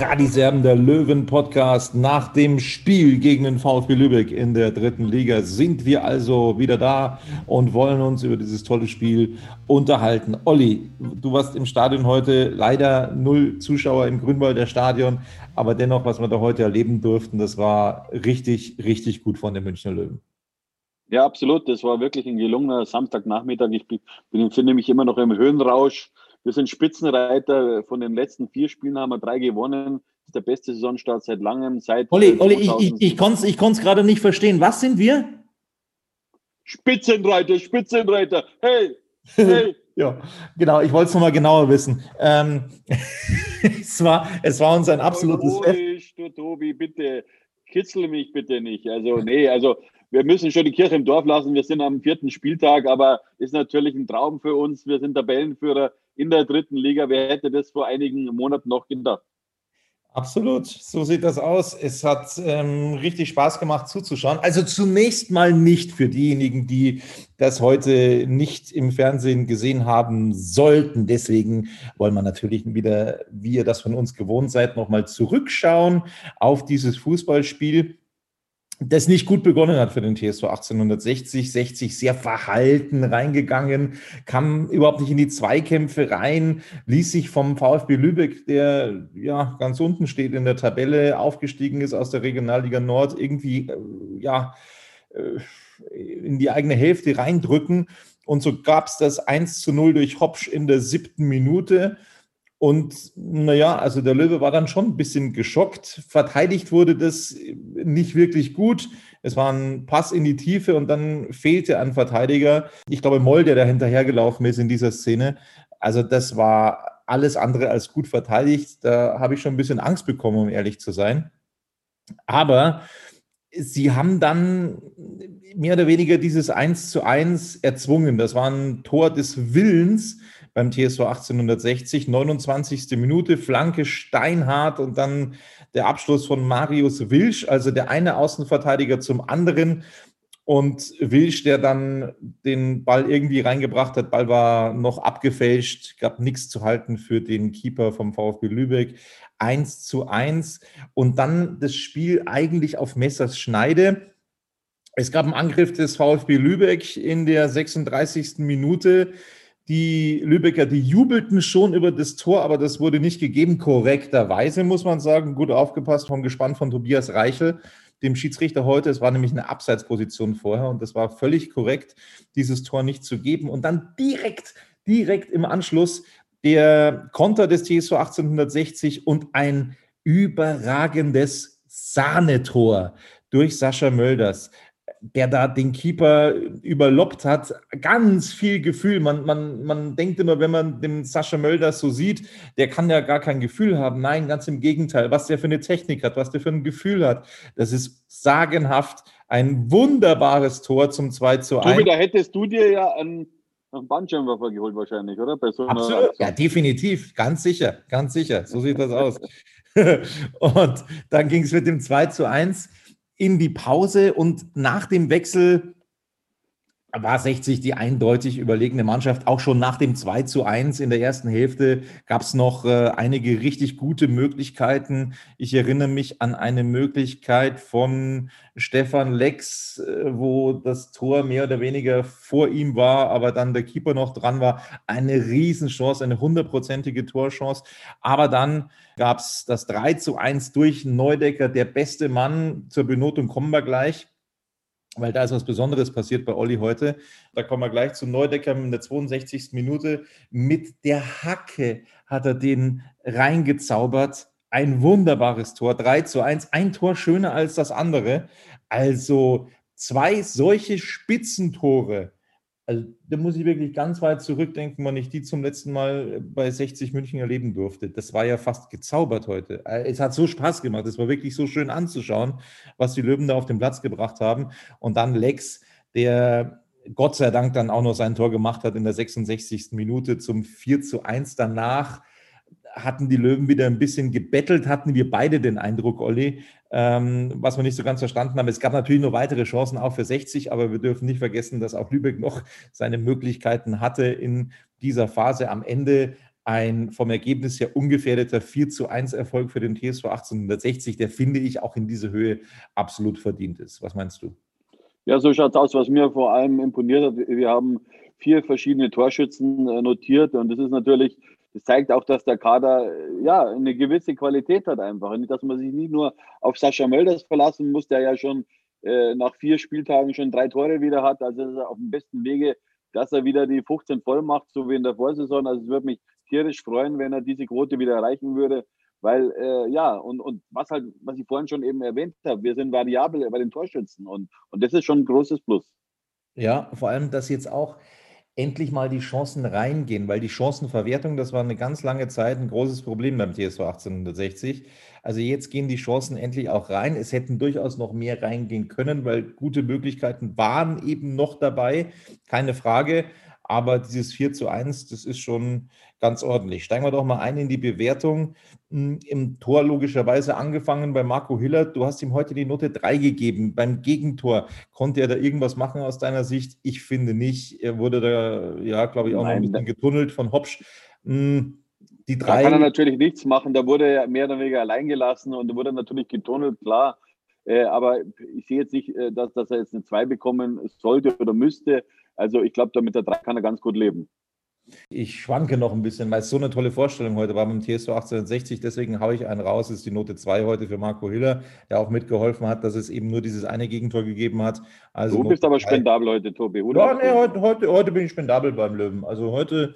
Radiserben der Löwen Podcast. Nach dem Spiel gegen den VfB Lübeck in der dritten Liga sind wir also wieder da und wollen uns über dieses tolle Spiel unterhalten. Olli, du warst im Stadion heute leider null Zuschauer im Grünwalder Stadion, aber dennoch, was wir da heute erleben durften, das war richtig, richtig gut von den Münchner Löwen. Ja, absolut. Das war wirklich ein gelungener Samstagnachmittag. Ich bin, finde mich immer noch im Höhenrausch. Wir sind Spitzenreiter. Von den letzten vier Spielen haben wir drei gewonnen. Das ist der beste Saisonstart seit langem. Seit Olli, Olli ich, ich, ich konnte es gerade nicht verstehen. Was sind wir? Spitzenreiter, Spitzenreiter. Hey, hey. ja, genau. Ich wollte es nochmal genauer wissen. Ähm, es, war, es war uns ein absolutes Ruhig, du Tobi, bitte. Kitzel mich bitte nicht. Also, nee, also wir müssen schon die Kirche im Dorf lassen. Wir sind am vierten Spieltag, aber ist natürlich ein Traum für uns. Wir sind Tabellenführer in der dritten Liga. Wer hätte das vor einigen Monaten noch gedacht? Absolut, so sieht das aus. Es hat ähm, richtig Spaß gemacht zuzuschauen. Also zunächst mal nicht für diejenigen, die das heute nicht im Fernsehen gesehen haben sollten. Deswegen wollen wir natürlich wieder, wie ihr das von uns gewohnt seid, nochmal zurückschauen auf dieses Fußballspiel das nicht gut begonnen hat für den TSV 1860, 60 sehr verhalten reingegangen, kam überhaupt nicht in die Zweikämpfe rein, ließ sich vom VfB Lübeck, der ja ganz unten steht in der Tabelle, aufgestiegen ist aus der Regionalliga Nord, irgendwie äh, ja äh, in die eigene Hälfte reindrücken. Und so gab es das 1 zu 0 durch Hopsch in der siebten Minute. Und naja, also der Löwe war dann schon ein bisschen geschockt. Verteidigt wurde das nicht wirklich gut. Es war ein Pass in die Tiefe und dann fehlte ein Verteidiger. Ich glaube, Moll, der da hinterhergelaufen ist in dieser Szene. Also das war alles andere als gut verteidigt. Da habe ich schon ein bisschen Angst bekommen, um ehrlich zu sein. Aber sie haben dann mehr oder weniger dieses 1 zu 1 erzwungen. Das war ein Tor des Willens beim TSV 1860, 29. Minute, Flanke steinhart und dann der Abschluss von Marius Wilsch, also der eine Außenverteidiger zum anderen. Und Wilsch, der dann den Ball irgendwie reingebracht hat, Ball war noch abgefälscht, gab nichts zu halten für den Keeper vom VfB Lübeck. 1 zu 1 und dann das Spiel eigentlich auf Messers Schneide. Es gab einen Angriff des VfB Lübeck in der 36. Minute. Die Lübecker, die jubelten schon über das Tor, aber das wurde nicht gegeben, korrekterweise, muss man sagen. Gut aufgepasst vom Gespann von Tobias Reichel, dem Schiedsrichter heute. Es war nämlich eine Abseitsposition vorher und das war völlig korrekt, dieses Tor nicht zu geben. Und dann direkt, direkt im Anschluss der Konter des TSV 1860 und ein überragendes Sahnetor durch Sascha Mölders der da den Keeper überloppt hat. Ganz viel Gefühl. Man, man, man denkt immer, wenn man den Sascha Mölders so sieht, der kann ja gar kein Gefühl haben. Nein, ganz im Gegenteil. Was der für eine Technik hat, was der für ein Gefühl hat, das ist sagenhaft. Ein wunderbares Tor zum 2 zu 1. Tobi, da hättest du dir ja einen, einen Bandschirmwerfer geholt wahrscheinlich, oder? So Absolut, ja, definitiv. Ganz sicher, ganz sicher. So sieht das aus. Und dann ging es mit dem 2 zu 1 in die Pause und nach dem Wechsel war 60 die eindeutig überlegene Mannschaft. Auch schon nach dem 2 zu 1 in der ersten Hälfte gab es noch äh, einige richtig gute Möglichkeiten. Ich erinnere mich an eine Möglichkeit von Stefan Lex, äh, wo das Tor mehr oder weniger vor ihm war, aber dann der Keeper noch dran war. Eine Riesenchance, eine hundertprozentige Torchance. Aber dann gab es das 3 zu 1 durch Neudecker, der beste Mann. Zur Benotung kommen wir gleich weil da ist was Besonderes passiert bei Olli heute. Da kommen wir gleich zu Neudecker in der 62. Minute. Mit der Hacke hat er den reingezaubert. Ein wunderbares Tor, 3 zu 1. Ein Tor schöner als das andere. Also zwei solche Spitzentore also da muss ich wirklich ganz weit zurückdenken, wann ich die zum letzten Mal bei 60 München erleben durfte. Das war ja fast gezaubert heute. Äh, es hat so Spaß gemacht. Es war wirklich so schön anzuschauen, was die Löwen da auf den Platz gebracht haben. Und dann Lex, der Gott sei Dank dann auch noch sein Tor gemacht hat in der 66. Minute zum 4 zu 1 danach hatten die Löwen wieder ein bisschen gebettelt, hatten wir beide den Eindruck, Olli, ähm, was wir nicht so ganz verstanden haben. Es gab natürlich noch weitere Chancen, auch für 60, aber wir dürfen nicht vergessen, dass auch Lübeck noch seine Möglichkeiten hatte in dieser Phase. Am Ende ein vom Ergebnis her ungefährdeter 4 zu 1 Erfolg für den TSV 1860, der finde ich auch in diese Höhe absolut verdient ist. Was meinst du? Ja, so schaut es aus. Was mir vor allem imponiert hat, wir haben vier verschiedene Torschützen äh, notiert und das ist natürlich das zeigt auch, dass der Kader ja eine gewisse Qualität hat einfach. Und dass man sich nicht nur auf Sascha Mölders verlassen muss, der ja schon äh, nach vier Spieltagen schon drei Tore wieder hat. Also ist er auf dem besten Wege, dass er wieder die 15 voll macht, so wie in der Vorsaison. Also es würde mich tierisch freuen, wenn er diese Quote wieder erreichen würde. Weil, äh, ja, und, und was halt, was ich vorhin schon eben erwähnt habe, wir sind variabel bei den Torschützen und, und das ist schon ein großes Plus. Ja, vor allem, dass jetzt auch endlich mal die Chancen reingehen, weil die Chancenverwertung, das war eine ganz lange Zeit ein großes Problem beim TSV 1860. Also jetzt gehen die Chancen endlich auch rein. Es hätten durchaus noch mehr reingehen können, weil gute Möglichkeiten waren eben noch dabei, keine Frage. Aber dieses 4 zu 1, das ist schon ganz ordentlich. Steigen wir doch mal ein in die Bewertung. Hm, Im Tor logischerweise angefangen bei Marco Hiller. Du hast ihm heute die Note 3 gegeben. Beim Gegentor konnte er da irgendwas machen aus deiner Sicht? Ich finde nicht. Er wurde da, ja, glaube ich, auch Nein, noch ein bisschen getunnelt von Hopsch. Hm, die drei. Da kann er natürlich nichts machen. Da wurde er mehr oder weniger allein gelassen und wurde natürlich getunnelt, klar. Äh, aber ich sehe jetzt nicht, äh, dass, dass er jetzt eine 2 bekommen sollte oder müsste. Also ich glaube, damit der 3 kann er ganz gut leben. Ich schwanke noch ein bisschen, weil es so eine tolle Vorstellung heute war dem TSV 1860. Deswegen haue ich einen raus. Das ist die Note 2 heute für Marco Hiller, der auch mitgeholfen hat, dass es eben nur dieses eine Gegentor gegeben hat. Also du bist Note aber spendabel heute, Tobi, oder? Ja, nee, heute, heute, heute bin ich spendabel beim Löwen. Also heute,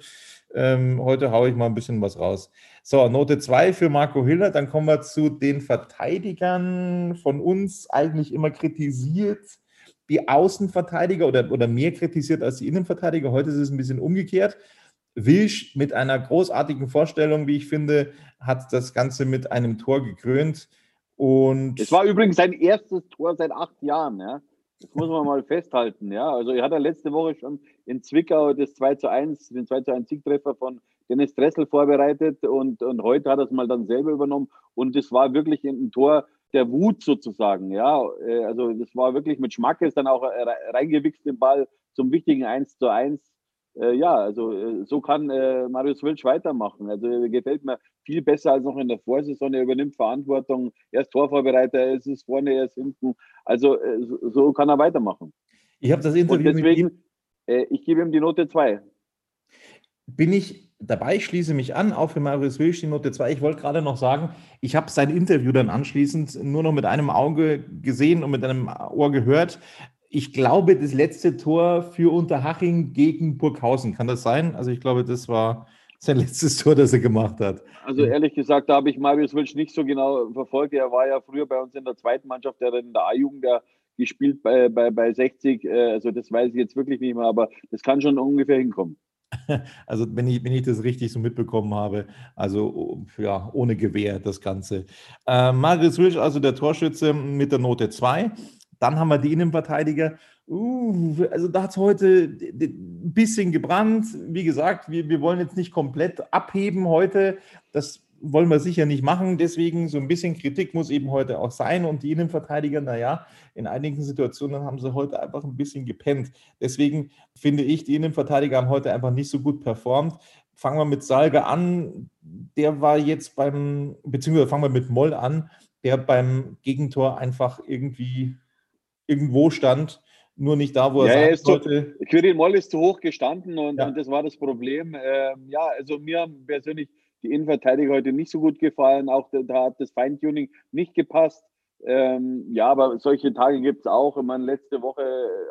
ähm, heute haue ich mal ein bisschen was raus. So, Note 2 für Marco Hiller. Dann kommen wir zu den Verteidigern von uns, eigentlich immer kritisiert die Außenverteidiger oder, oder mehr kritisiert als die Innenverteidiger. Heute ist es ein bisschen umgekehrt. Wilsch mit einer großartigen Vorstellung, wie ich finde, hat das Ganze mit einem Tor gekrönt. Und es war übrigens sein erstes Tor seit acht Jahren. Ja? Das muss man mal festhalten. Ja? Also er hat ja letzte Woche schon in Zwickau das 2 zu 1, den 2 zu 1 Siegtreffer von Dennis Dressel vorbereitet und, und heute hat er es mal dann selber übernommen. Und es war wirklich ein Tor, der Wut sozusagen. Ja, äh, also das war wirklich mit Schmackes dann auch reingewichst den Ball zum wichtigen 1 zu 1. Äh, ja, also so kann Marius Wilsch weitermachen. Also gefällt mir viel besser als noch in der Vorsaison. Er übernimmt Verantwortung. Er ist Torvorbereiter, er ist vorne, er ist hinten. Also so kann er weitermachen. Ich habe das Interview Und deswegen, mit ihm. ich gebe ihm die Note 2 bin ich dabei, schließe mich an, auch für Marius Wilsch die Note 2. Ich wollte gerade noch sagen, ich habe sein Interview dann anschließend nur noch mit einem Auge gesehen und mit einem Ohr gehört. Ich glaube, das letzte Tor für Unterhaching gegen Burghausen, kann das sein? Also ich glaube, das war sein letztes Tor, das er gemacht hat. Also ehrlich gesagt, da habe ich Marius Wilsch nicht so genau verfolgt. Er war ja früher bei uns in der zweiten Mannschaft, der in der A-Jugend gespielt bei, bei, bei 60. Äh, also das weiß ich jetzt wirklich nicht mehr, aber das kann schon ungefähr hinkommen. Also wenn ich, wenn ich das richtig so mitbekommen habe, also ja, ohne Gewehr das Ganze. Äh, Marius Wilsch, also der Torschütze mit der Note 2. Dann haben wir die Innenverteidiger. Uh, also da hat es heute ein bisschen gebrannt. Wie gesagt, wir, wir wollen jetzt nicht komplett abheben heute. Das wollen wir sicher nicht machen. Deswegen so ein bisschen Kritik muss eben heute auch sein. Und die Innenverteidiger, naja, in einigen Situationen haben sie heute einfach ein bisschen gepennt. Deswegen finde ich, die Innenverteidiger haben heute einfach nicht so gut performt. Fangen wir mit Salga an. Der war jetzt beim, beziehungsweise fangen wir mit Moll an, der beim Gegentor einfach irgendwie irgendwo stand nur nicht da, wo er ja, sein sollte. Zu, Quirin Moll ist zu hoch gestanden und, ja. und das war das Problem. Ähm, ja, also mir haben persönlich die Innenverteidiger heute nicht so gut gefallen. Auch da, hat das Feintuning nicht gepasst. Ähm, ja, aber solche Tage gibt es auch. Ich meine, letzte Woche,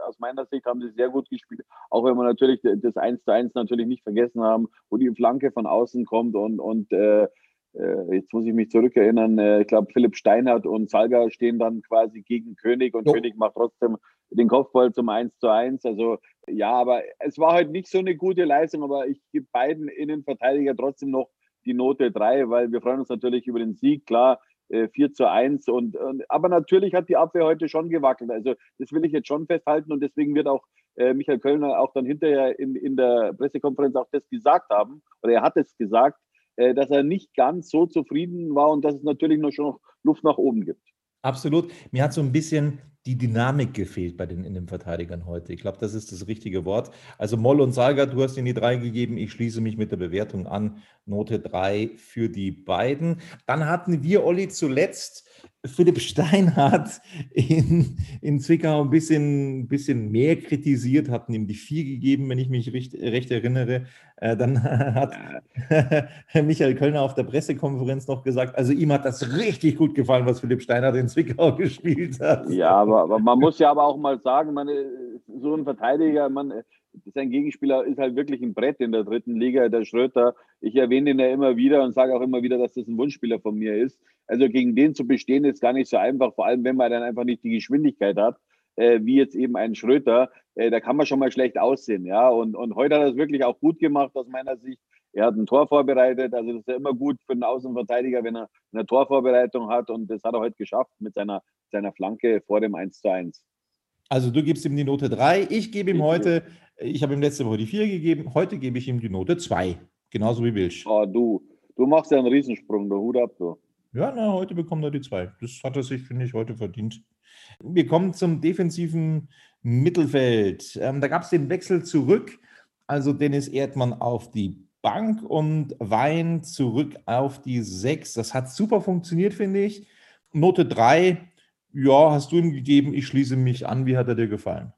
aus meiner Sicht, haben sie sehr gut gespielt. Auch wenn wir natürlich das 1 zu 1 natürlich nicht vergessen haben, wo die Flanke von außen kommt und, und äh, äh, jetzt muss ich mich zurückerinnern, äh, ich glaube, Philipp Steinhardt und Salga stehen dann quasi gegen König und jo. König macht trotzdem den Kopfball zum 1 zu 1. Also ja, aber es war halt nicht so eine gute Leistung, aber ich gebe beiden Innenverteidiger trotzdem noch die Note 3, weil wir freuen uns natürlich über den Sieg, klar. 4 äh, zu 1 und, und, aber natürlich hat die Abwehr heute schon gewackelt. Also das will ich jetzt schon festhalten und deswegen wird auch äh, Michael Kölner auch dann hinterher in, in der Pressekonferenz auch das gesagt haben, oder er hat es gesagt, äh, dass er nicht ganz so zufrieden war und dass es natürlich noch schon Luft nach oben gibt. Absolut. Mir hat so ein bisschen die Dynamik gefehlt bei den Innenverteidigern heute. Ich glaube, das ist das richtige Wort. Also Moll und Salga, du hast ihnen die drei gegeben. Ich schließe mich mit der Bewertung an. Note drei für die beiden. Dann hatten wir, Olli, zuletzt Philipp Steinhardt in, in Zwickau ein bisschen, bisschen mehr kritisiert, hatten ihm die vier gegeben, wenn ich mich recht, recht erinnere. Äh, dann hat Michael Kölner auf der Pressekonferenz noch gesagt, also ihm hat das richtig gut gefallen, was Philipp Steinhardt in Zwickau gespielt hat. Ja, aber, aber man muss ja aber auch mal sagen, man, so ein Verteidiger, man, sein Gegenspieler ist halt wirklich ein Brett in der dritten Liga, der Schröter. Ich erwähne ihn ja immer wieder und sage auch immer wieder, dass das ein Wunschspieler von mir ist. Also gegen den zu bestehen ist gar nicht so einfach, vor allem wenn man dann einfach nicht die Geschwindigkeit hat, äh, wie jetzt eben ein Schröter. Äh, da kann man schon mal schlecht aussehen, ja. Und, und heute hat er es wirklich auch gut gemacht aus meiner Sicht. Er hat ein Tor vorbereitet, also das ist ja immer gut für einen Außenverteidiger, wenn er eine Torvorbereitung hat und das hat er heute geschafft mit seiner, seiner Flanke vor dem 1 zu 1. Also du gibst ihm die Note 3, ich gebe ihm heute, ich habe ihm letzte Woche die 4 gegeben, heute gebe ich ihm die Note 2. Genauso wie Wilsch. Oh, du, du machst ja einen Riesensprung, der Hut ab, du. Ja, na, heute bekommt er die 2. Das hat er sich, finde ich, heute verdient. Wir kommen zum defensiven Mittelfeld. Ähm, da gab es den Wechsel zurück. Also Dennis Erdmann auf die Bank und Wein zurück auf die 6. Das hat super funktioniert, finde ich. Note 3 ja, hast du ihm gegeben, ich schließe mich an. Wie hat er dir gefallen?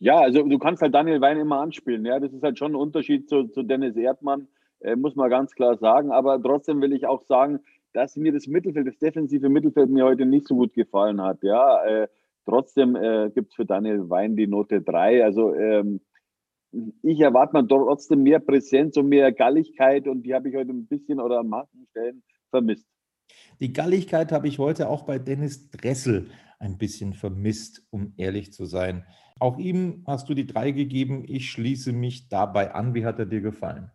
Ja, also du kannst halt Daniel Wein immer anspielen. Ja, das ist halt schon ein Unterschied zu, zu Dennis Erdmann, äh, muss man ganz klar sagen. Aber trotzdem will ich auch sagen, dass mir das Mittelfeld, das defensive Mittelfeld mir heute nicht so gut gefallen hat. Ja, äh, trotzdem äh, gibt es für Daniel Wein die Note 3. Also ähm, ich erwarte mal trotzdem mehr Präsenz und mehr Galligkeit und die habe ich heute ein bisschen oder an manchen Stellen vermisst. Die Galligkeit habe ich heute auch bei Dennis Dressel ein bisschen vermisst, um ehrlich zu sein. Auch ihm hast du die drei gegeben. Ich schließe mich dabei an. Wie hat er dir gefallen?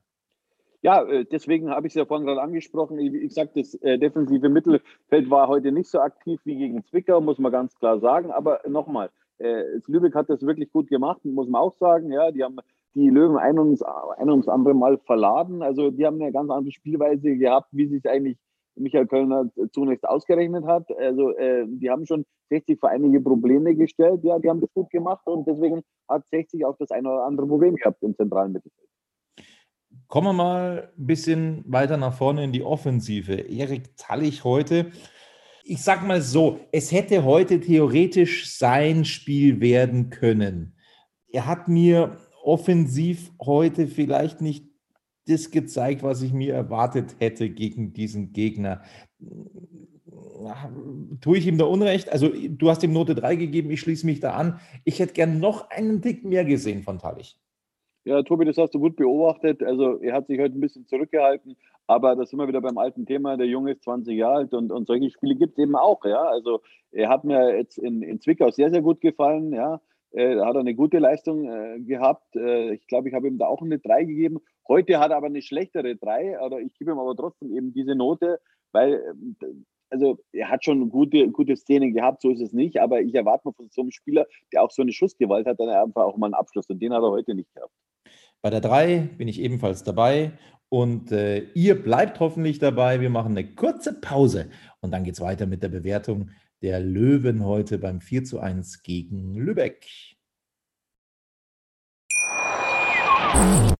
Ja, äh, deswegen habe ich es ja vorhin gerade angesprochen. Ich, sage, das äh, defensive Mittelfeld war heute nicht so aktiv wie gegen Zwickau, muss man ganz klar sagen. Aber nochmal, äh, Lübeck hat das wirklich gut gemacht, muss man auch sagen. Ja, die haben die Löwen ein ums, ein ums andere Mal verladen. Also die haben eine ganz andere Spielweise gehabt, wie sie es eigentlich Michael Kölner zunächst ausgerechnet hat. Also äh, die haben schon 60 vor einige Probleme gestellt. Ja, die haben das gut gemacht und deswegen hat 60 auch das eine oder andere Problem gehabt im zentralen Mittelfeld. Kommen wir mal ein bisschen weiter nach vorne in die Offensive. Erik Tallich heute. Ich sag mal so, es hätte heute theoretisch sein Spiel werden können. Er hat mir offensiv heute vielleicht nicht das gezeigt, was ich mir erwartet hätte gegen diesen Gegner. Tue ich ihm da Unrecht? Also, du hast ihm Note 3 gegeben, ich schließe mich da an. Ich hätte gern noch einen Tick mehr gesehen von Talich. Ja, Tobi, das hast du gut beobachtet. Also, er hat sich heute ein bisschen zurückgehalten, aber das sind wir wieder beim alten Thema. Der Junge ist 20 Jahre alt und, und solche Spiele gibt es eben auch. Ja, also, er hat mir jetzt in, in Zwickau sehr, sehr gut gefallen. Ja, äh, hat eine gute Leistung äh, gehabt. Äh, ich glaube, ich habe ihm da auch eine 3 gegeben. Heute hat er aber eine schlechtere 3, oder ich gebe ihm aber trotzdem eben diese Note, weil also er hat schon gute, gute Szenen gehabt, so ist es nicht, aber ich erwarte mal von so einem Spieler, der auch so eine Schussgewalt hat, dann einfach auch mal einen Abschluss und den hat er heute nicht gehabt. Bei der 3 bin ich ebenfalls dabei Und äh, ihr bleibt hoffentlich dabei. Wir machen eine kurze Pause und dann geht es weiter mit der Bewertung der Löwen heute beim 4 zu 1 gegen Lübeck.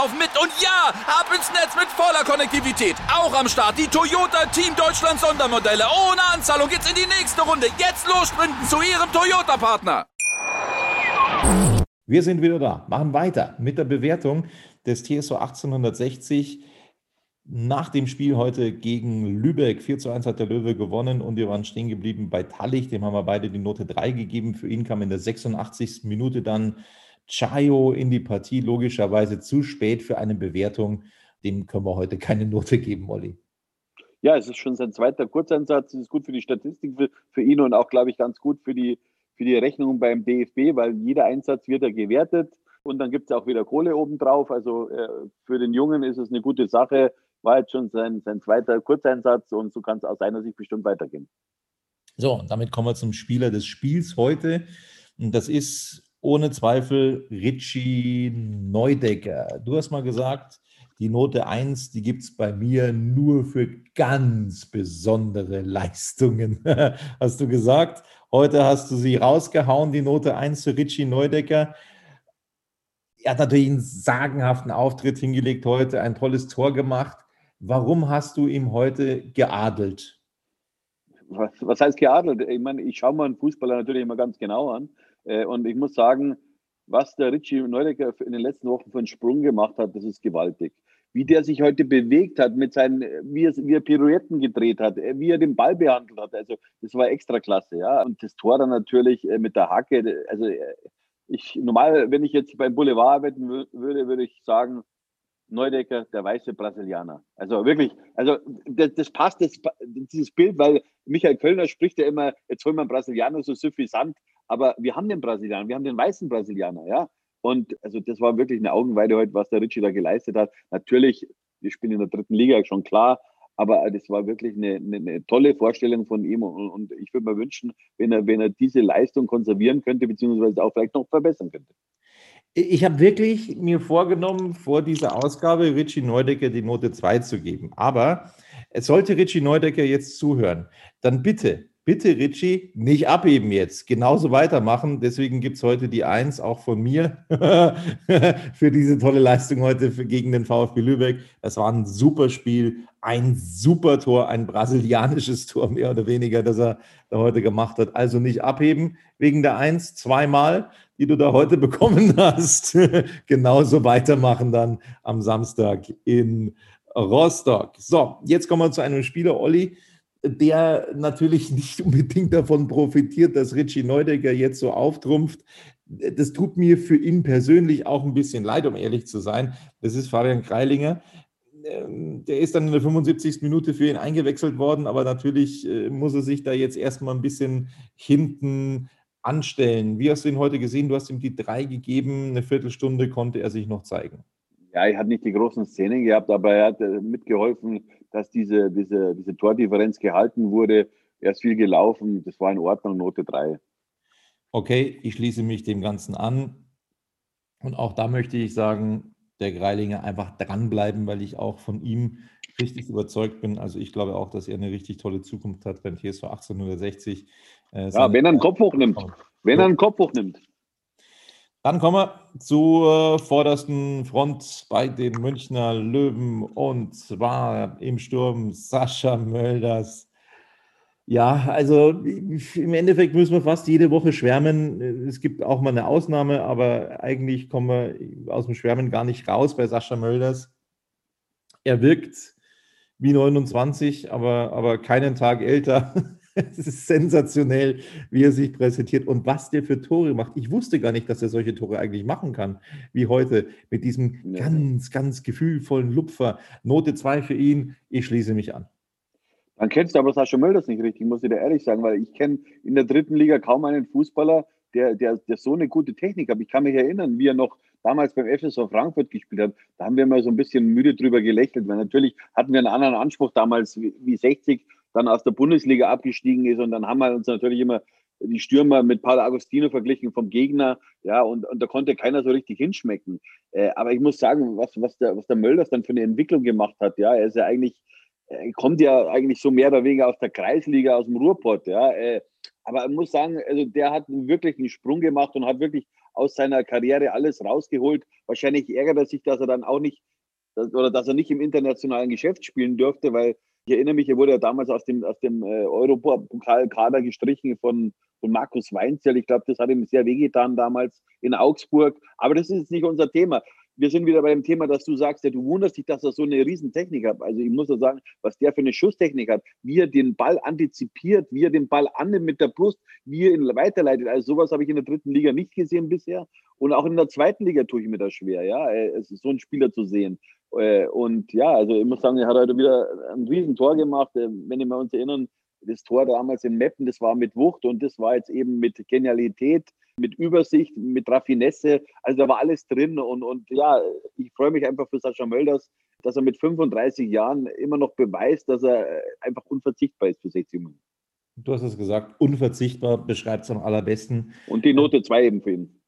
laufen mit. Und ja, ab ins Netz mit voller Konnektivität. Auch am Start die Toyota Team Deutschland Sondermodelle. Ohne Anzahlung geht's in die nächste Runde. Jetzt los sprinten zu ihrem Toyota-Partner. Wir sind wieder da, machen weiter mit der Bewertung des TSO 1860 nach dem Spiel heute gegen Lübeck, 4 zu 1 hat der Löwe gewonnen und wir waren stehen geblieben bei Tallich, dem haben wir beide die Note 3 gegeben. Für ihn kam in der 86. Minute dann Chayo in die Partie, logischerweise zu spät für eine Bewertung. Dem können wir heute keine Note geben, Olli. Ja, es ist schon sein zweiter Kurzeinsatz. Es ist gut für die Statistik für, für ihn und auch, glaube ich, ganz gut für die, für die Rechnung beim DFB, weil jeder Einsatz wird ja gewertet. Und dann gibt es auch wieder Kohle obendrauf. Also äh, für den Jungen ist es eine gute Sache war jetzt schon sein, sein zweiter Kurzeinsatz und so kann es aus seiner Sicht bestimmt weitergehen. So, und damit kommen wir zum Spieler des Spiels heute. Und das ist ohne Zweifel Richie Neudecker. Du hast mal gesagt, die Note 1, die gibt es bei mir nur für ganz besondere Leistungen. hast du gesagt. Heute hast du sie rausgehauen, die Note 1 für Richie Neudecker. Er hat natürlich einen sagenhaften Auftritt hingelegt heute, ein tolles Tor gemacht. Warum hast du ihm heute geadelt? Was, was heißt geadelt? Ich meine, ich schaue mir einen Fußballer natürlich immer ganz genau an. Äh, und ich muss sagen, was der Richie Neudecker in den letzten Wochen für einen Sprung gemacht hat, das ist gewaltig. Wie der sich heute bewegt hat, mit seinen, wie er, wie er Pirouetten gedreht hat, äh, wie er den Ball behandelt hat. Also, das war extra klasse, ja. Und das Tor dann natürlich äh, mit der Hacke. Also, ich, normal, wenn ich jetzt beim Boulevard arbeiten würde, würde ich sagen, Neudecker, der weiße Brasilianer. Also wirklich, also das, das passt, das, dieses Bild, weil Michael Kölner spricht ja immer, jetzt holen wir einen Brasilianer so suffisant, aber wir haben den Brasilianer, wir haben den weißen Brasilianer, ja. Und also das war wirklich eine Augenweide heute, was der Ritchie da geleistet hat. Natürlich, wir spielen in der dritten Liga schon klar, aber das war wirklich eine, eine, eine tolle Vorstellung von ihm und, und ich würde mir wünschen, wenn er, wenn er diese Leistung konservieren könnte, beziehungsweise auch vielleicht noch verbessern könnte. Ich habe wirklich mir vorgenommen, vor dieser Ausgabe Richie Neudecker die Note 2 zu geben. Aber sollte Richie Neudecker jetzt zuhören, dann bitte, bitte Richie, nicht abheben jetzt, genauso weitermachen. Deswegen gibt es heute die 1 auch von mir für diese tolle Leistung heute gegen den VfB Lübeck. Das war ein super Spiel, ein super Tor, ein brasilianisches Tor mehr oder weniger, das er da heute gemacht hat. Also nicht abheben wegen der 1, zweimal die du da heute bekommen hast, genauso weitermachen dann am Samstag in Rostock. So, jetzt kommen wir zu einem Spieler, Olli, der natürlich nicht unbedingt davon profitiert, dass Richie Neudecker jetzt so auftrumpft. Das tut mir für ihn persönlich auch ein bisschen leid, um ehrlich zu sein. Das ist Fabian Kreilinger. Ähm, der ist dann in der 75. Minute für ihn eingewechselt worden, aber natürlich äh, muss er sich da jetzt erstmal ein bisschen hinten anstellen. Wie hast du ihn heute gesehen? Du hast ihm die drei gegeben, eine Viertelstunde konnte er sich noch zeigen. Ja, er hat nicht die großen Szenen gehabt, aber er hat äh, mitgeholfen, dass diese, diese, diese Tordifferenz gehalten wurde. Er ist viel gelaufen, das war in Ordnung, Note 3. Okay, ich schließe mich dem Ganzen an. Und auch da möchte ich sagen, der Greilinger einfach dranbleiben, weil ich auch von ihm richtig überzeugt bin. Also ich glaube auch, dass er eine richtig tolle Zukunft hat beim TSV 1860. Äh, ja, wenn er einen Kopf hochnimmt. Wenn er einen Kopf hochnimmt. Dann kommen wir zur vordersten Front bei den Münchner Löwen und zwar im Sturm Sascha Mölders. Ja, also im Endeffekt müssen wir fast jede Woche schwärmen. Es gibt auch mal eine Ausnahme, aber eigentlich kommen wir aus dem Schwärmen gar nicht raus bei Sascha Mölders. Er wirkt wie 29, aber, aber keinen Tag älter. Es ist sensationell, wie er sich präsentiert und was der für Tore macht. Ich wusste gar nicht, dass er solche Tore eigentlich machen kann, wie heute mit diesem ja. ganz, ganz gefühlvollen Lupfer. Note 2 für ihn. Ich schließe mich an. Dann kennst du aber Sascha Mölders nicht richtig, muss ich dir ehrlich sagen, weil ich kenne in der dritten Liga kaum einen Fußballer, der, der, der so eine gute Technik hat. Ich kann mich erinnern, wie er noch damals beim FSV Frankfurt gespielt hat. Da haben wir mal so ein bisschen müde drüber gelächelt, weil natürlich hatten wir einen anderen Anspruch damals, wie, wie 60 dann aus der Bundesliga abgestiegen ist und dann haben wir uns natürlich immer die Stürmer mit Paul Agostino verglichen vom Gegner, ja, und, und da konnte keiner so richtig hinschmecken. Äh, aber ich muss sagen, was, was, der, was der Mölders dann für eine Entwicklung gemacht hat, ja, er ist ja eigentlich äh, kommt ja eigentlich so mehr oder weniger aus der Kreisliga, aus dem Ruhrpott, ja. Äh, aber ich muss sagen, also der hat wirklich einen Sprung gemacht und hat wirklich aus seiner Karriere alles rausgeholt. Wahrscheinlich ärgert er sich, dass er dann auch nicht oder dass er nicht im internationalen Geschäft spielen durfte, weil ich erinnere mich, er wurde ja damals aus dem, aus dem äh, Europapokal-Kader gestrichen von, von Markus Weinzell. Ich glaube, das hat ihm sehr wehgetan damals in Augsburg. Aber das ist jetzt nicht unser Thema wir sind wieder bei dem Thema, dass du sagst, ja, du wunderst dich, dass er so eine Riesentechnik hat. Also ich muss ja sagen, was der für eine Schusstechnik hat, wie er den Ball antizipiert, wie er den Ball annimmt mit der Brust, wie er ihn weiterleitet. Also sowas habe ich in der dritten Liga nicht gesehen bisher. Und auch in der zweiten Liga tue ich mir das schwer, ja, äh, so einen Spieler zu sehen. Äh, und ja, also ich muss sagen, er hat heute wieder ein Riesentor gemacht. Äh, wenn wir uns erinnern, das Tor damals in Meppen, das war mit Wucht und das war jetzt eben mit Genialität, mit Übersicht, mit Raffinesse. Also da war alles drin und, und ja, ich freue mich einfach für Sascha Mölders, dass er mit 35 Jahren immer noch beweist, dass er einfach unverzichtbar ist für 60 Minuten. Du hast es gesagt, unverzichtbar beschreibt es am allerbesten. Und die Note 2 eben für ihn.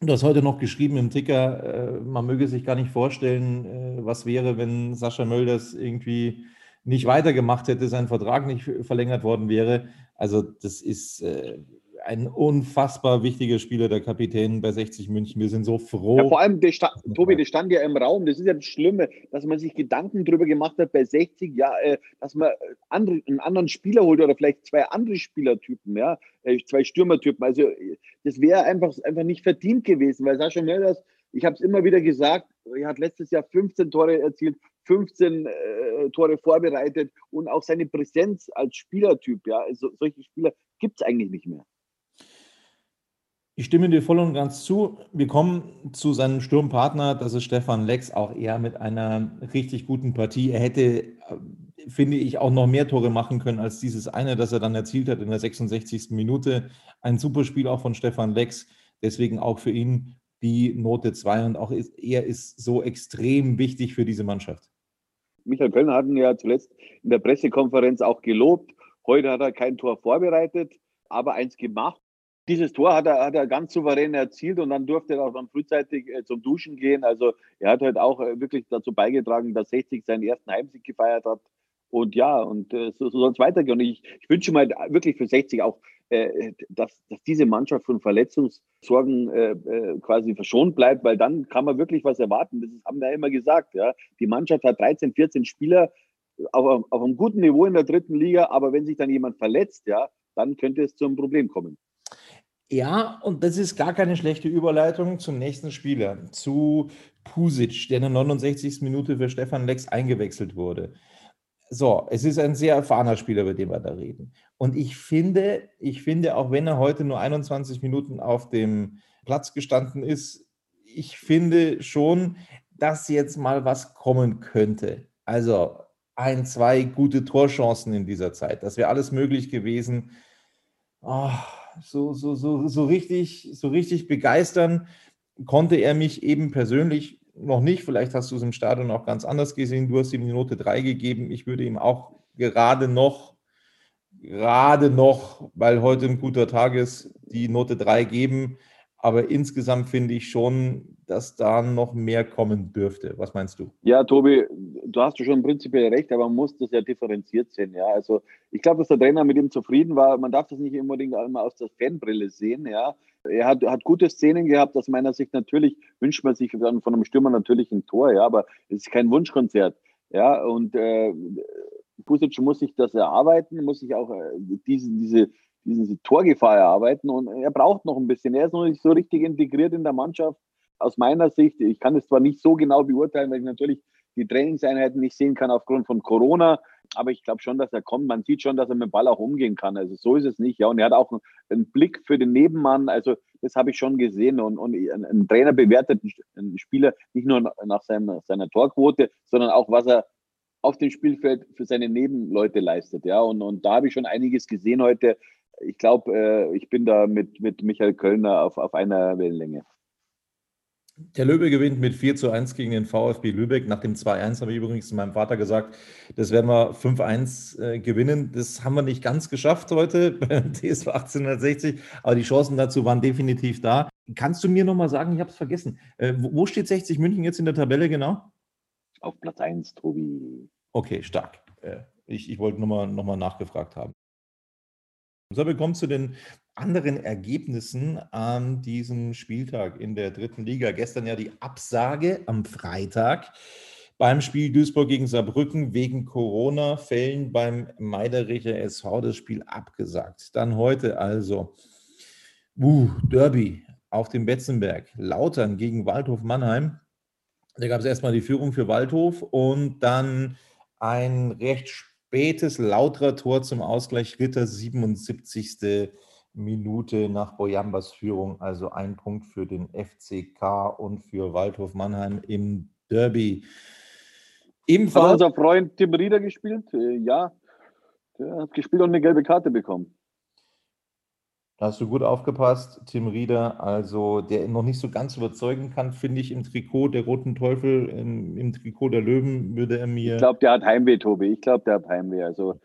Du hast heute noch geschrieben im Ticker, äh, man möge sich gar nicht vorstellen, äh, was wäre, wenn Sascha Mölders irgendwie nicht weitergemacht hätte, sein Vertrag nicht verlängert worden wäre. Also das ist äh, ein unfassbar wichtiger Spieler, der Kapitän bei 60 München. Wir sind so froh. Ja, vor allem, der Tobi, der stand ja im Raum. Das ist ja das Schlimme, dass man sich Gedanken darüber gemacht hat bei 60, ja, äh, dass man andere, einen anderen Spieler holt oder vielleicht zwei andere Spielertypen, ja, äh, zwei Stürmertypen. Also das wäre einfach, einfach nicht verdient gewesen, weil Sascha Mölders, ich habe es immer wieder gesagt, er hat letztes Jahr 15 Tore erzielt, 15 äh, Tore vorbereitet und auch seine Präsenz als Spielertyp, ja, also solche Spieler gibt es eigentlich nicht mehr. Ich stimme dir voll und ganz zu. Wir kommen zu seinem Sturmpartner, das ist Stefan Lex, auch er mit einer richtig guten Partie. Er hätte, äh, finde ich, auch noch mehr Tore machen können als dieses eine, das er dann erzielt hat in der 66. Minute. Ein super Spiel auch von Stefan Lex. Deswegen auch für ihn die Note 2 und auch er ist so extrem wichtig für diese Mannschaft. Michael Kölner hat ihn ja zuletzt in der Pressekonferenz auch gelobt. Heute hat er kein Tor vorbereitet, aber eins gemacht. Dieses Tor hat er, hat er ganz souverän erzielt und dann durfte er auch dann frühzeitig äh, zum Duschen gehen. Also er hat halt auch äh, wirklich dazu beigetragen, dass 60 seinen ersten Heimsieg gefeiert hat. Und ja, und äh, so, so soll es weitergehen. Und ich, ich wünsche mir halt wirklich für 60 auch, dass, dass diese Mannschaft von Verletzungssorgen äh, quasi verschont bleibt, weil dann kann man wirklich was erwarten. Das haben wir ja immer gesagt. Ja. Die Mannschaft hat 13, 14 Spieler auf, auf einem guten Niveau in der dritten Liga, aber wenn sich dann jemand verletzt, ja, dann könnte es zum Problem kommen. Ja, und das ist gar keine schlechte Überleitung zum nächsten Spieler, zu Pusic, der in der 69. Minute für Stefan Lex eingewechselt wurde. So, es ist ein sehr erfahrener Spieler, über den wir da reden. Und ich finde, ich finde, auch wenn er heute nur 21 Minuten auf dem Platz gestanden ist, ich finde schon, dass jetzt mal was kommen könnte. Also ein, zwei gute Torchancen in dieser Zeit. Das wäre alles möglich gewesen. Oh, so, so, so, so, richtig, so richtig begeistern konnte er mich eben persönlich noch nicht. Vielleicht hast du es im Stadion auch ganz anders gesehen. Du hast ihm die Note 3 gegeben. Ich würde ihm auch gerade noch, gerade noch, weil heute ein guter Tag ist, die Note 3 geben. Aber insgesamt finde ich schon, dass da noch mehr kommen dürfte. Was meinst du? Ja, Tobi, du hast schon prinzipiell recht, aber man muss das ja differenziert sehen. Ja, also ich glaube, dass der Trainer mit ihm zufrieden war. Man darf das nicht unbedingt immer aus der Fanbrille sehen. Ja, er hat, hat gute Szenen gehabt. Aus meiner Sicht natürlich wünscht man sich dann von einem Stürmer natürlich ein Tor. Ja, aber es ist kein Wunschkonzert. Ja, und äh, Pusic muss sich das erarbeiten, muss sich auch äh, diesen, diese diese Torgefahr erarbeiten und er braucht noch ein bisschen. Er ist noch nicht so richtig integriert in der Mannschaft. Aus meiner Sicht, ich kann es zwar nicht so genau beurteilen, weil ich natürlich die Trainingseinheiten nicht sehen kann aufgrund von Corona, aber ich glaube schon, dass er kommt. Man sieht schon, dass er mit dem Ball auch umgehen kann. Also so ist es nicht. Ja, und er hat auch einen Blick für den Nebenmann. Also das habe ich schon gesehen. Und, und ein, Trainer bewertet einen Spieler nicht nur nach seiner, seiner Torquote, sondern auch, was er auf dem Spielfeld für seine Nebenleute leistet. Ja, und, und da habe ich schon einiges gesehen heute. Ich glaube, äh, ich bin da mit, mit Michael Kölner auf, auf einer Wellenlänge. Der Löwe gewinnt mit 4 zu 1 gegen den VfB Lübeck. Nach dem 2-1 habe ich übrigens zu meinem Vater gesagt, das werden wir 5-1 äh, gewinnen. Das haben wir nicht ganz geschafft heute beim TSV 1860, aber die Chancen dazu waren definitiv da. Kannst du mir nochmal sagen, ich habe es vergessen, äh, wo, steht 60 München jetzt in der Tabelle genau? Auf Platz 1, Tobi. Okay, stark. Äh, ich, ich wollte nochmal noch mal nachgefragt haben. So, wir kommen zu den anderen Ergebnissen an diesem Spieltag in der dritten Liga. Gestern ja die Absage am Freitag beim Spiel Duisburg gegen Saarbrücken wegen Corona-Fällen beim Meidericher SV das Spiel abgesagt. Dann heute also uh, Derby auf dem Betzenberg. Lautern gegen Waldhof Mannheim. Da gab es erstmal die Führung für Waldhof und dann ein recht spätes lauterer Tor zum Ausgleich. Ritter 77. Minute nach Boyambas Führung, also ein Punkt für den FCK und für Waldhof Mannheim im Derby. Ebenfalls. Hat unser Freund Tim Rieder gespielt? Äh, ja, der hat gespielt und eine gelbe Karte bekommen. Da hast du gut aufgepasst, Tim Rieder, also der noch nicht so ganz überzeugen kann, finde ich, im Trikot der Roten Teufel, im, im Trikot der Löwen würde er mir. Ich glaube, der hat Heimweh, Tobi. Ich glaube, der hat Heimweh. Also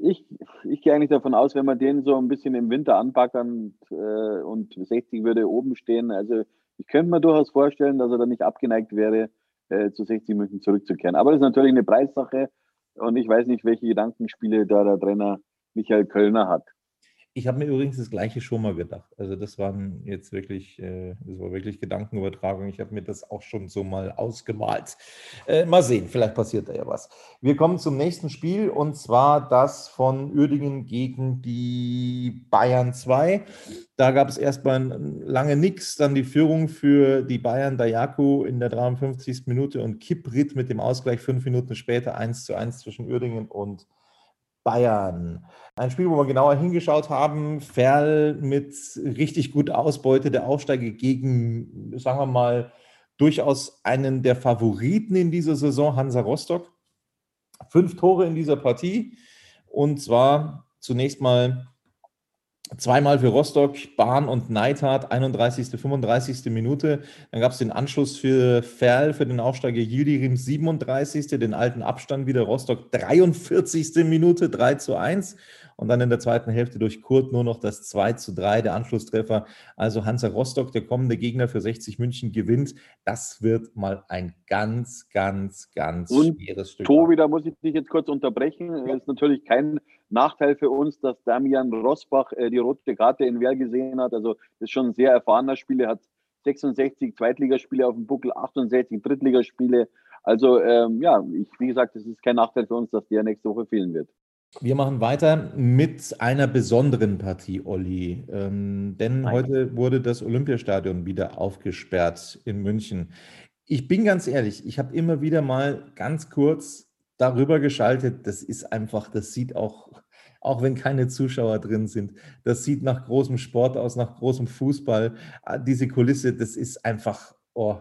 ich, ich gehe eigentlich davon aus, wenn man den so ein bisschen im Winter anpackern äh, und 60 würde oben stehen, also ich könnte mir durchaus vorstellen, dass er dann nicht abgeneigt wäre, äh, zu 60 München zurückzukehren. Aber das ist natürlich eine Preissache und ich weiß nicht, welche Gedankenspiele da der Trainer Michael Kölner hat. Ich habe mir übrigens das Gleiche schon mal gedacht. Also das waren jetzt wirklich, äh, das war wirklich Gedankenübertragung. Ich habe mir das auch schon so mal ausgemalt. Äh, mal sehen, vielleicht passiert da ja was. Wir kommen zum nächsten Spiel und zwar das von Uerdingen gegen die Bayern 2. Da gab es erstmal lange nichts, dann die Führung für die Bayern Dayaku in der 53. Minute und Kiprit mit dem Ausgleich fünf Minuten später 1 zu 1 zwischen Uerdingen und Bayern. Ein Spiel, wo wir genauer hingeschaut haben. Ferl mit richtig guter Ausbeute der Aufsteiger gegen, sagen wir mal, durchaus einen der Favoriten in dieser Saison, Hansa Rostock. Fünf Tore in dieser Partie. Und zwar zunächst mal Zweimal für Rostock, Bahn und Neidhardt, 31., 35. Minute. Dann gab es den Anschluss für Ferl, für den Aufsteiger Yildirim, 37., den alten Abstand wieder Rostock, 43. Minute, 3 zu 1. Und dann in der zweiten Hälfte durch Kurt nur noch das 2 zu 3, der Anschlusstreffer. Also Hansa Rostock, der kommende Gegner für 60 München, gewinnt. Das wird mal ein ganz, ganz, ganz Und schweres Stück. Tobi, da muss ich dich jetzt kurz unterbrechen. Es ist natürlich kein Nachteil für uns, dass Damian Rosbach äh, die rote Karte in Wehr gesehen hat. Also das ist schon ein sehr erfahrener Spieler, hat 66 Zweitligaspiele auf dem Buckel, 68 Drittligaspiele. Also ähm, ja, ich, wie gesagt, es ist kein Nachteil für uns, dass der nächste Woche fehlen wird. Wir machen weiter mit einer besonderen Partie, Olli. Ähm, denn Nein. heute wurde das Olympiastadion wieder aufgesperrt in München. Ich bin ganz ehrlich, ich habe immer wieder mal ganz kurz darüber geschaltet. Das ist einfach, das sieht auch, auch wenn keine Zuschauer drin sind, das sieht nach großem Sport aus, nach großem Fußball. Ah, diese Kulisse, das ist einfach, oh,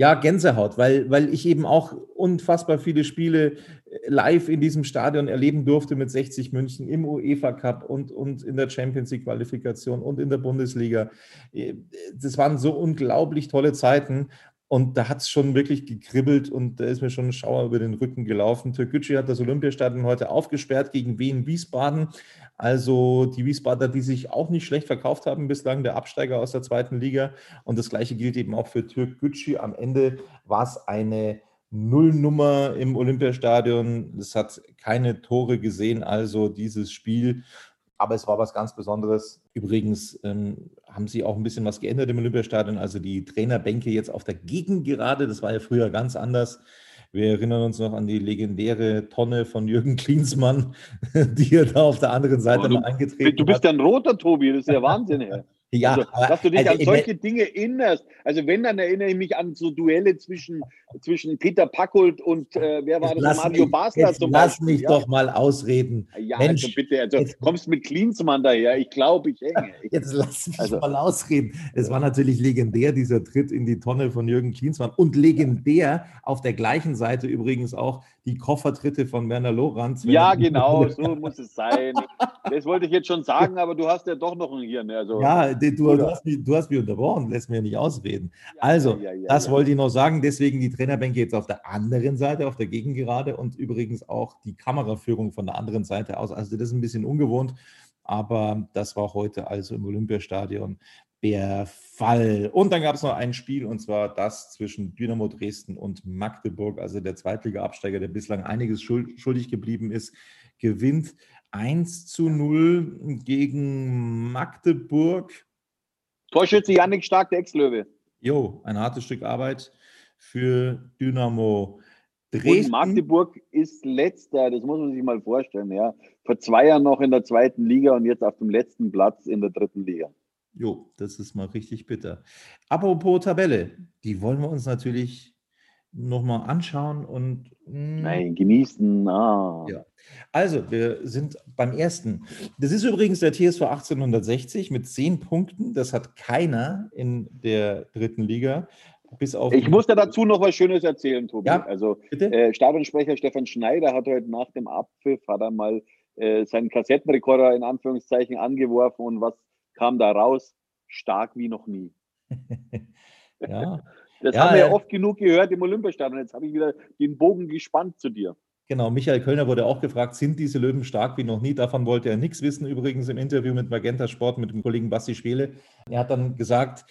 ja, Gänsehaut, weil, weil ich eben auch unfassbar viele Spiele äh, live in diesem Stadion erleben durfte mit 60 München im UEFA Cup und, und in der Champions League Qualifikation und in der Bundesliga. Äh, das waren so unglaublich tolle Zeiten und da hat es schon wirklich gekribbelt und da ist mir schon ein Schauer über den Rücken gelaufen. Türkgücü hat das Olympiastadion heute aufgesperrt gegen Wien Wiesbaden. Also die Wiesbadener, die sich auch nicht schlecht verkauft haben bislang, der Absteiger aus der zweiten Liga. Und das gleiche gilt eben auch für Türkgücü. Am Ende war es eine Nullnummer im Olympiastadion. Es hat keine Tore gesehen, also dieses Spiel. Aber es war was ganz Besonderes. Übrigens ähm, haben sie auch ein bisschen was geändert im Olympiastadion. Also die Trainerbänke jetzt auf der Gegengerade. Das war ja früher ganz anders. Wir erinnern uns noch an die legendäre Tonne von Jürgen Klinsmann, die er da auf der anderen Seite oh, du, mal angetreten hat. Du bist ja ein roter Tobi, das ist ja Wahnsinn. Ey. Ja, also, dass du dich also an solche Dinge erinnerst. Also wenn, dann erinnere ich mich an so Duelle zwischen, zwischen Peter Packold und äh, wer war das? Mario Basler zum Lass Beispiel. mich ja. doch mal ausreden. Ja, also Mensch, also bitte, also jetzt, kommst mit Klinsmann daher. Ich glaube, ich hänge. Jetzt lass mich also, mal ausreden. Es war natürlich legendär, dieser Tritt in die Tonne von Jürgen Klinsmann. Und legendär auf der gleichen Seite übrigens auch die Koffertritte von Werner Lorenz. Ja, genau, so muss es sein. Das wollte ich jetzt schon sagen, aber du hast ja doch noch ein Hirn. Also, ja, du, du, hast mich, du hast mich unterbrochen, lässt mir nicht ausreden. Ja, also, ja, ja, das wollte ich noch sagen. Deswegen die Trainerbänke jetzt auf der anderen Seite, auf der Gegengerade und übrigens auch die Kameraführung von der anderen Seite aus. Also, das ist ein bisschen ungewohnt, aber das war heute also im Olympiastadion der Fall. Und dann gab es noch ein Spiel, und zwar das zwischen Dynamo Dresden und Magdeburg, also der Zweitliga-Absteiger, der bislang einiges schuldig geblieben ist, gewinnt 1 zu 0 gegen Magdeburg. Torschütze Yannick Stark, der Ex-Löwe. Jo, ein hartes Stück Arbeit für Dynamo Dresden. Und Magdeburg ist letzter, das muss man sich mal vorstellen, ja. Vor zwei Jahren noch in der zweiten Liga und jetzt auf dem letzten Platz in der dritten Liga. Jo, das ist mal richtig bitter. Apropos Tabelle, die wollen wir uns natürlich nochmal anschauen und. Mh, hm, Nein, genießen. Ah. Ja. Also, wir sind beim ersten. Das ist übrigens der TSV 1860 mit zehn Punkten. Das hat keiner in der dritten Liga. Bis auf ich muss da dazu noch was Schönes erzählen, Tobi. Ja, also, äh, Stadionsprecher Stefan Schneider hat heute nach dem Abpfiff hat er mal äh, seinen Kassettenrekorder in Anführungszeichen angeworfen und was kam da raus? Stark wie noch nie. ja. Das ja, haben wir ja oft genug gehört im Olympiastadion. Jetzt habe ich wieder den Bogen gespannt zu dir. Genau, Michael Kölner wurde auch gefragt, sind diese Löwen stark wie noch nie? Davon wollte er nichts wissen, übrigens im Interview mit Magenta Sport mit dem Kollegen Basti Schwele. Er hat dann gesagt,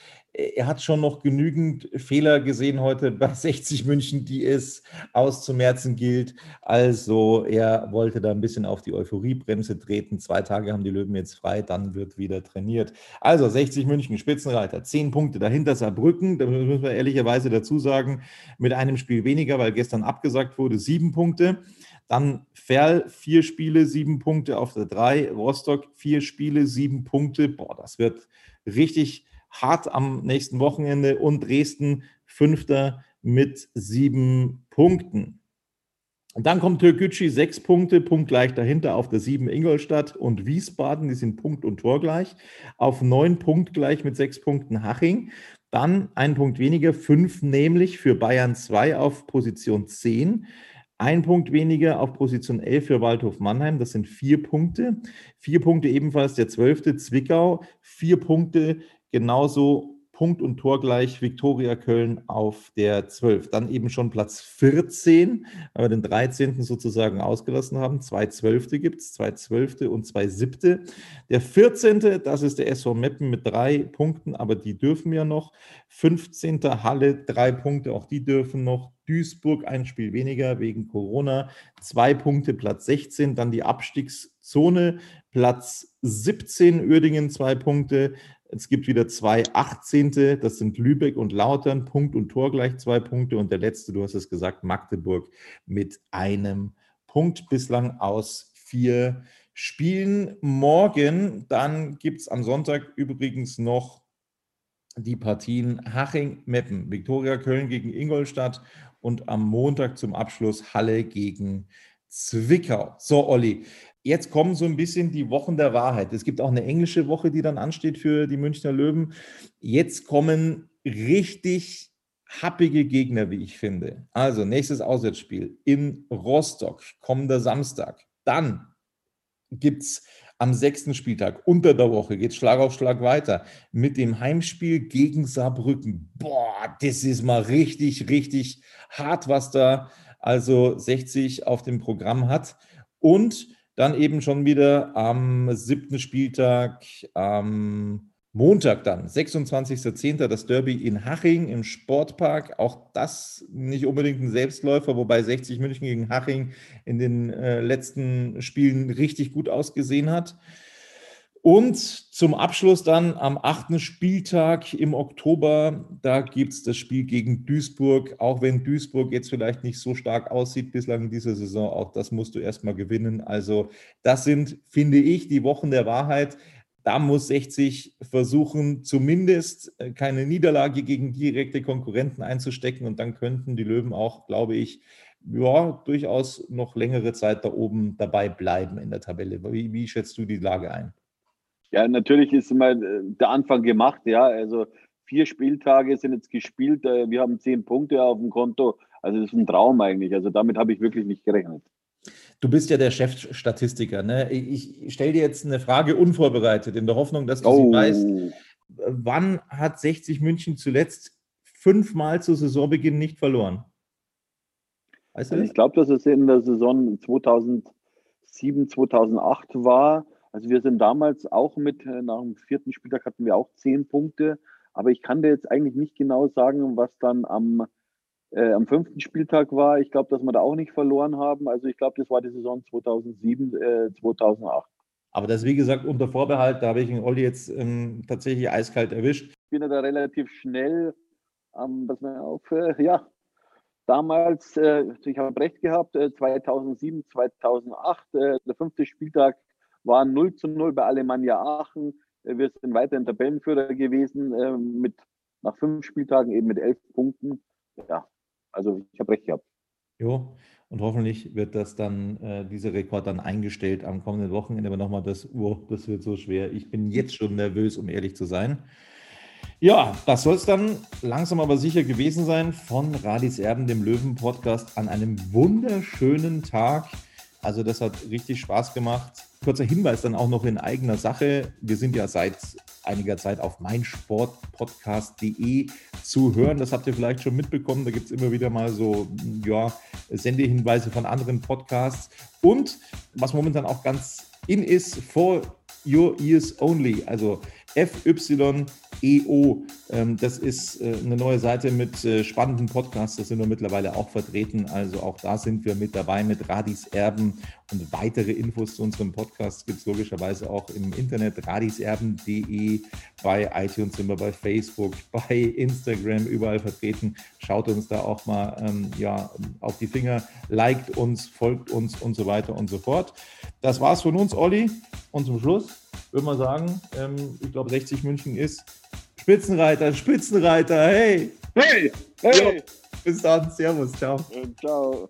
er hat schon noch genügend Fehler gesehen heute bei 60 München, die es auszumerzen gilt. Also er wollte da ein bisschen auf die Euphoriebremse treten. Zwei Tage haben die Löwen jetzt frei, dann wird wieder trainiert. Also 60 München, Spitzenreiter, 10 Punkte dahinter Saarbrücken, da müssen wir ehrlicherweise dazu sagen, mit einem Spiel weniger, weil gestern abgesagt wurde, sieben Punkte. Dann Ferl, vier Spiele, sieben Punkte auf der drei. Rostock, vier Spiele, sieben Punkte. Boah, das wird richtig hart am nächsten Wochenende. Und Dresden, fünfter mit sieben Punkten. Dann kommt Türkgücü, sechs Punkte, punktgleich dahinter auf der sieben Ingolstadt und Wiesbaden, die sind Punkt und Tor gleich. Auf neun punktgleich mit sechs Punkten Haching. Dann ein Punkt weniger, fünf nämlich für Bayern 2 auf Position 10. Ein Punkt weniger auf Position 11 für Waldhof Mannheim, das sind vier Punkte. Vier Punkte ebenfalls der zwölfte Zwickau, vier Punkte genauso Punkt und Tor gleich Viktoria Köln auf der 12. Dann eben schon Platz 14, weil wir den 13. sozusagen ausgelassen haben. Zwei Zwölfte gibt es, zwei Zwölfte und zwei Siebte. Der 14. das ist der SV Meppen mit drei Punkten, aber die dürfen ja noch. 15. Halle, drei Punkte, auch die dürfen noch. Duisburg ein Spiel weniger wegen Corona, zwei Punkte, Platz 16. Dann die Abstiegszone, Platz 17, Uerdingen zwei Punkte, es gibt wieder zwei Achtzehnte, das sind Lübeck und Lautern, Punkt und Tor gleich zwei Punkte. Und der letzte, du hast es gesagt, Magdeburg mit einem Punkt bislang aus vier Spielen. Morgen, dann gibt es am Sonntag übrigens noch die Partien Haching-Meppen, Viktoria Köln gegen Ingolstadt und am Montag zum Abschluss Halle gegen Zwickau. So, Olli, Jetzt kommen so ein bisschen die Wochen der Wahrheit. Es gibt auch eine englische Woche, die dann ansteht für die Münchner Löwen. Jetzt kommen richtig happige Gegner, wie ich finde. Also nächstes Auswärtsspiel in Rostock, kommender Samstag. Dann gibt es am sechsten Spieltag unter der Woche, geht Schlag auf Schlag weiter mit dem Heimspiel gegen Saarbrücken. Boah, das ist mal richtig, richtig hart, was da also 60 auf dem Programm hat. Und dann eben schon wieder am siebten Spieltag, am Montag dann, 26.10. das Derby in Haching im Sportpark. Auch das nicht unbedingt ein Selbstläufer, wobei 60 München gegen Haching in den äh, letzten Spielen richtig gut ausgesehen hat. Und zum Abschluss dann am achten Spieltag im Oktober, da gibt es das Spiel gegen Duisburg. Auch wenn Duisburg jetzt vielleicht nicht so stark aussieht bislang in dieser Saison, auch das musst du erstmal gewinnen. Also das sind, finde ich, die Wochen der Wahrheit. da muss 60 versuchen, zumindest äh, keine Niederlage gegen direkte Konkurrenten einzustecken. Und dann könnten die Löwen auch, glaube ich, ja, durchaus noch längere Zeit da oben dabei bleiben in der Tabelle. Wie, wie schätzt du die Lage ein? Ja, natürlich ist mal äh, der Anfang gemacht, ja. Also vier Spieltage sind jetzt gespielt. Äh, wir haben zehn Punkte auf dem Konto. Also das ist ein Traum eigentlich. Also damit habe ich wirklich nicht gerechnet. Du bist ja der Chefstatistiker. Ne? Ich stelle dir jetzt eine Frage unvorbereitet, in der Hoffnung, dass du oh. sie weißt. Wann hat 60 München zuletzt fünfmal zu Saisonbeginn nicht verloren? Weißt du also ich glaube, dass es in der Saison 2007, 2008 war. Also wir sind damals auch mit, äh, nach dem vierten Spieltag hatten wir auch zehn Punkte. Aber ich kann dir jetzt eigentlich nicht genau sagen, was dann am äh, am fünften Spieltag war. Ich glaube, dass wir da auch nicht verloren haben. Also ich glaube, das war die Saison 2007, äh, 2008. Aber das, wie gesagt, unter Vorbehalt, da habe ich den Olli jetzt ähm, tatsächlich eiskalt erwischt. Ich bin ja da relativ schnell, ähm, was mir auf, äh, ja, damals, äh, ich habe recht gehabt, 2007, äh, 2008, äh, der fünfte Spieltag war 0 zu 0 bei Alemannia Aachen. wir sind weiterhin Tabellenführer gewesen, mit, nach fünf Spieltagen eben mit elf Punkten. Ja, also ich habe recht gehabt. Jo, und hoffentlich wird das dann, äh, dieser Rekord dann eingestellt am kommenden Wochenende. Aber nochmal das Uhr, das wird so schwer. Ich bin jetzt schon nervös, um ehrlich zu sein. Ja, das soll es dann langsam aber sicher gewesen sein von Radis Erben, dem Löwen-Podcast, an einem wunderschönen Tag. Also das hat richtig Spaß gemacht. Kurzer Hinweis dann auch noch in eigener Sache. Wir sind ja seit einiger Zeit auf meinsportpodcast.de zu hören. Das habt ihr vielleicht schon mitbekommen. Da gibt es immer wieder mal so ja, Sendehinweise von anderen Podcasts. Und was momentan auch ganz in ist, for your ears only. Also FYEO. Ähm, das ist äh, eine neue Seite mit äh, spannenden Podcasts. Da sind wir mittlerweile auch vertreten. Also auch da sind wir mit dabei mit Radis Erben. Und weitere Infos zu unserem Podcast gibt es logischerweise auch im Internet radiserben.de. Bei iTunes sind wir bei Facebook, bei Instagram überall vertreten. Schaut uns da auch mal ähm, ja, auf die Finger, liked uns, folgt uns und so weiter und so fort. Das war's von uns, Olli. Und zum Schluss würde man sagen, ähm, ich glaube 60 München ist Spitzenreiter, Spitzenreiter, hey! Hey! Hey! Jo, bis dann, Servus, ciao. Ciao.